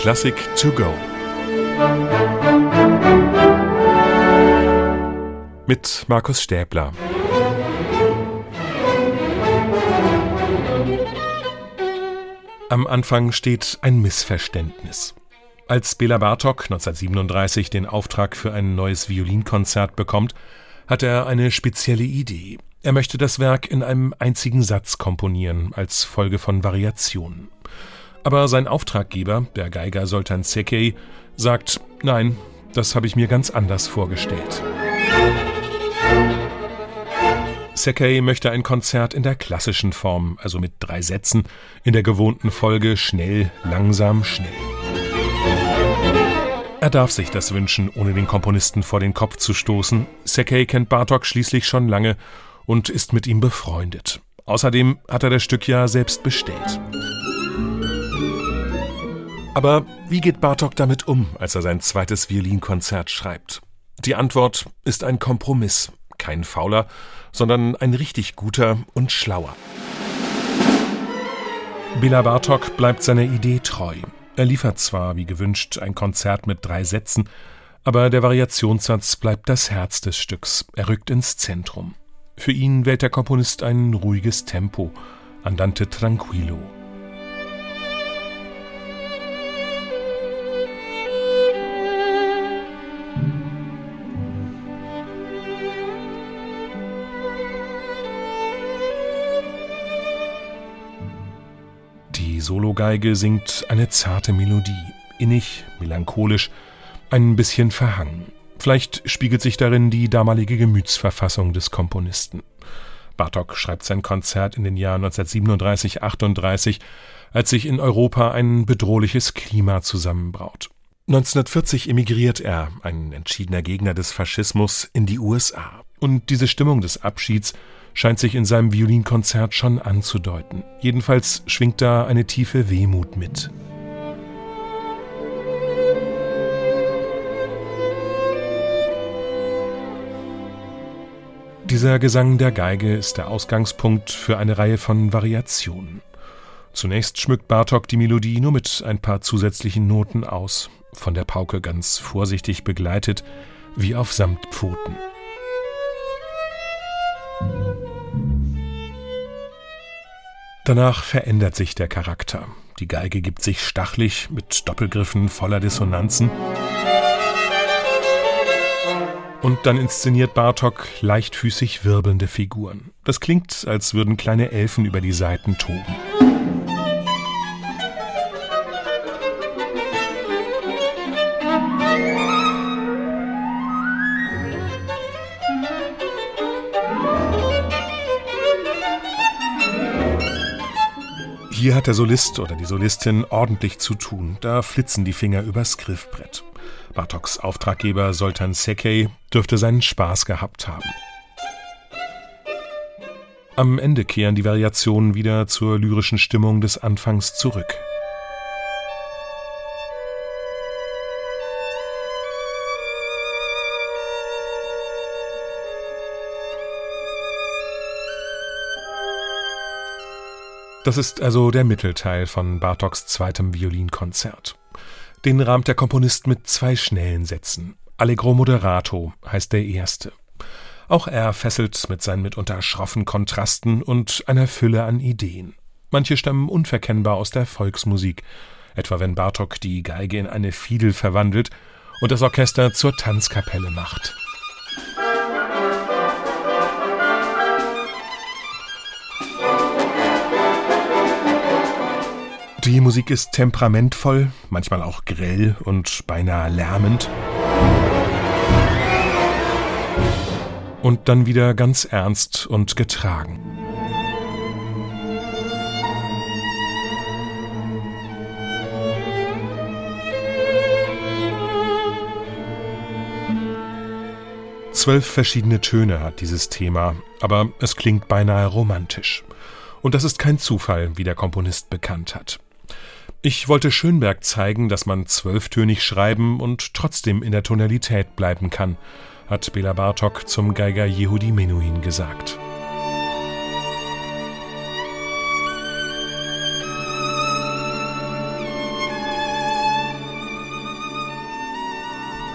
Klassik to go. Mit Markus Stäbler. Am Anfang steht ein Missverständnis. Als Bela Bartok 1937 den Auftrag für ein neues Violinkonzert bekommt, hat er eine spezielle Idee. Er möchte das Werk in einem einzigen Satz komponieren, als Folge von Variationen. Aber sein Auftraggeber, der Geiger Soltan Sekei, sagt, nein, das habe ich mir ganz anders vorgestellt. Sekei möchte ein Konzert in der klassischen Form, also mit drei Sätzen, in der gewohnten Folge schnell, langsam, schnell. Er darf sich das wünschen, ohne den Komponisten vor den Kopf zu stoßen. Sekei kennt Bartok schließlich schon lange und ist mit ihm befreundet. Außerdem hat er das Stück ja selbst bestellt. Aber wie geht Bartok damit um, als er sein zweites Violinkonzert schreibt? Die Antwort ist ein Kompromiss, kein fauler, sondern ein richtig guter und schlauer. Bela Bartok bleibt seiner Idee treu. Er liefert zwar, wie gewünscht, ein Konzert mit drei Sätzen, aber der Variationssatz bleibt das Herz des Stücks. Er rückt ins Zentrum. Für ihn wählt der Komponist ein ruhiges Tempo, Andante tranquillo. Sologeige singt eine zarte Melodie, innig, melancholisch, ein bisschen verhangen. Vielleicht spiegelt sich darin die damalige Gemütsverfassung des Komponisten. Bartok schreibt sein Konzert in den Jahren 1937-38, als sich in Europa ein bedrohliches Klima zusammenbraut. 1940 emigriert er, ein entschiedener Gegner des Faschismus, in die USA. Und diese Stimmung des Abschieds scheint sich in seinem Violinkonzert schon anzudeuten. Jedenfalls schwingt da eine tiefe Wehmut mit. Dieser Gesang der Geige ist der Ausgangspunkt für eine Reihe von Variationen. Zunächst schmückt Bartok die Melodie nur mit ein paar zusätzlichen Noten aus, von der Pauke ganz vorsichtig begleitet, wie auf Samtpfoten. Danach verändert sich der Charakter. Die Geige gibt sich stachlich mit Doppelgriffen voller Dissonanzen. Und dann inszeniert Bartok leichtfüßig wirbelnde Figuren. Das klingt, als würden kleine Elfen über die Saiten toben. Hier hat der Solist oder die Solistin ordentlich zu tun. Da flitzen die Finger übers Griffbrett. Bartoks Auftraggeber Soltan Sekei dürfte seinen Spaß gehabt haben. Am Ende kehren die Variationen wieder zur lyrischen Stimmung des Anfangs zurück. Das ist also der Mittelteil von Bartoks zweitem Violinkonzert. Den rahmt der Komponist mit zwei schnellen Sätzen. Allegro moderato heißt der erste. Auch er fesselt mit seinen mitunter schroffen Kontrasten und einer Fülle an Ideen. Manche stammen unverkennbar aus der Volksmusik, etwa wenn Bartok die Geige in eine Fiedel verwandelt und das Orchester zur Tanzkapelle macht. Die Musik ist temperamentvoll, manchmal auch grell und beinahe lärmend. Und dann wieder ganz ernst und getragen. Zwölf verschiedene Töne hat dieses Thema, aber es klingt beinahe romantisch. Und das ist kein Zufall, wie der Komponist bekannt hat. Ich wollte Schönberg zeigen, dass man zwölftönig schreiben und trotzdem in der Tonalität bleiben kann, hat Bela Bartok zum Geiger Yehudi Menuhin gesagt.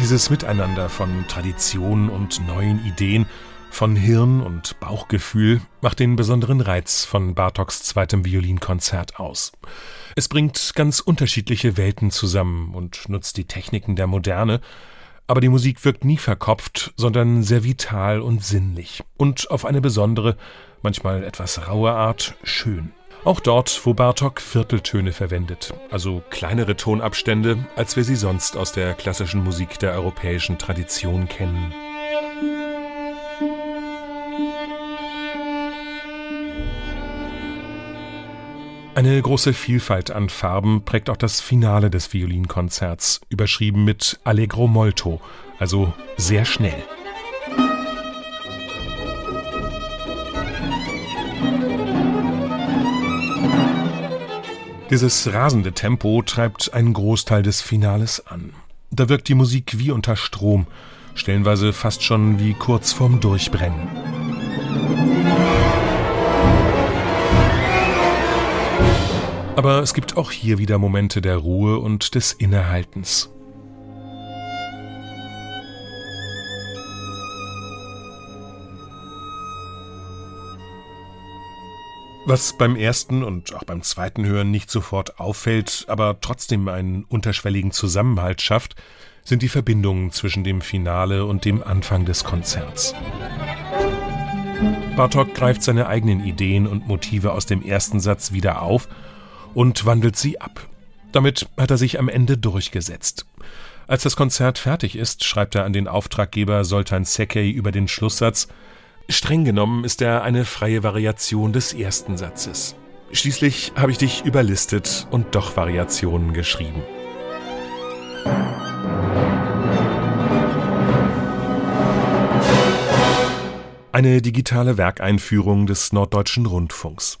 Dieses Miteinander von Tradition und neuen Ideen von Hirn und Bauchgefühl macht den besonderen Reiz von Bartoks zweitem Violinkonzert aus. Es bringt ganz unterschiedliche Welten zusammen und nutzt die Techniken der Moderne, aber die Musik wirkt nie verkopft, sondern sehr vital und sinnlich und auf eine besondere, manchmal etwas raue Art schön. Auch dort, wo Bartok Vierteltöne verwendet, also kleinere Tonabstände, als wir sie sonst aus der klassischen Musik der europäischen Tradition kennen. Eine große Vielfalt an Farben prägt auch das Finale des Violinkonzerts, überschrieben mit Allegro molto, also sehr schnell. Dieses rasende Tempo treibt einen Großteil des Finales an. Da wirkt die Musik wie unter Strom, stellenweise fast schon wie kurz vorm Durchbrennen. Aber es gibt auch hier wieder Momente der Ruhe und des Innehaltens. Was beim ersten und auch beim zweiten Hören nicht sofort auffällt, aber trotzdem einen unterschwelligen Zusammenhalt schafft, sind die Verbindungen zwischen dem Finale und dem Anfang des Konzerts. Bartok greift seine eigenen Ideen und Motive aus dem ersten Satz wieder auf und wandelt sie ab. Damit hat er sich am Ende durchgesetzt. Als das Konzert fertig ist, schreibt er an den Auftraggeber Soltan Sekei über den Schlusssatz Streng genommen ist er eine freie Variation des ersten Satzes. Schließlich habe ich dich überlistet und doch Variationen geschrieben. Eine digitale Werkeinführung des Norddeutschen Rundfunks.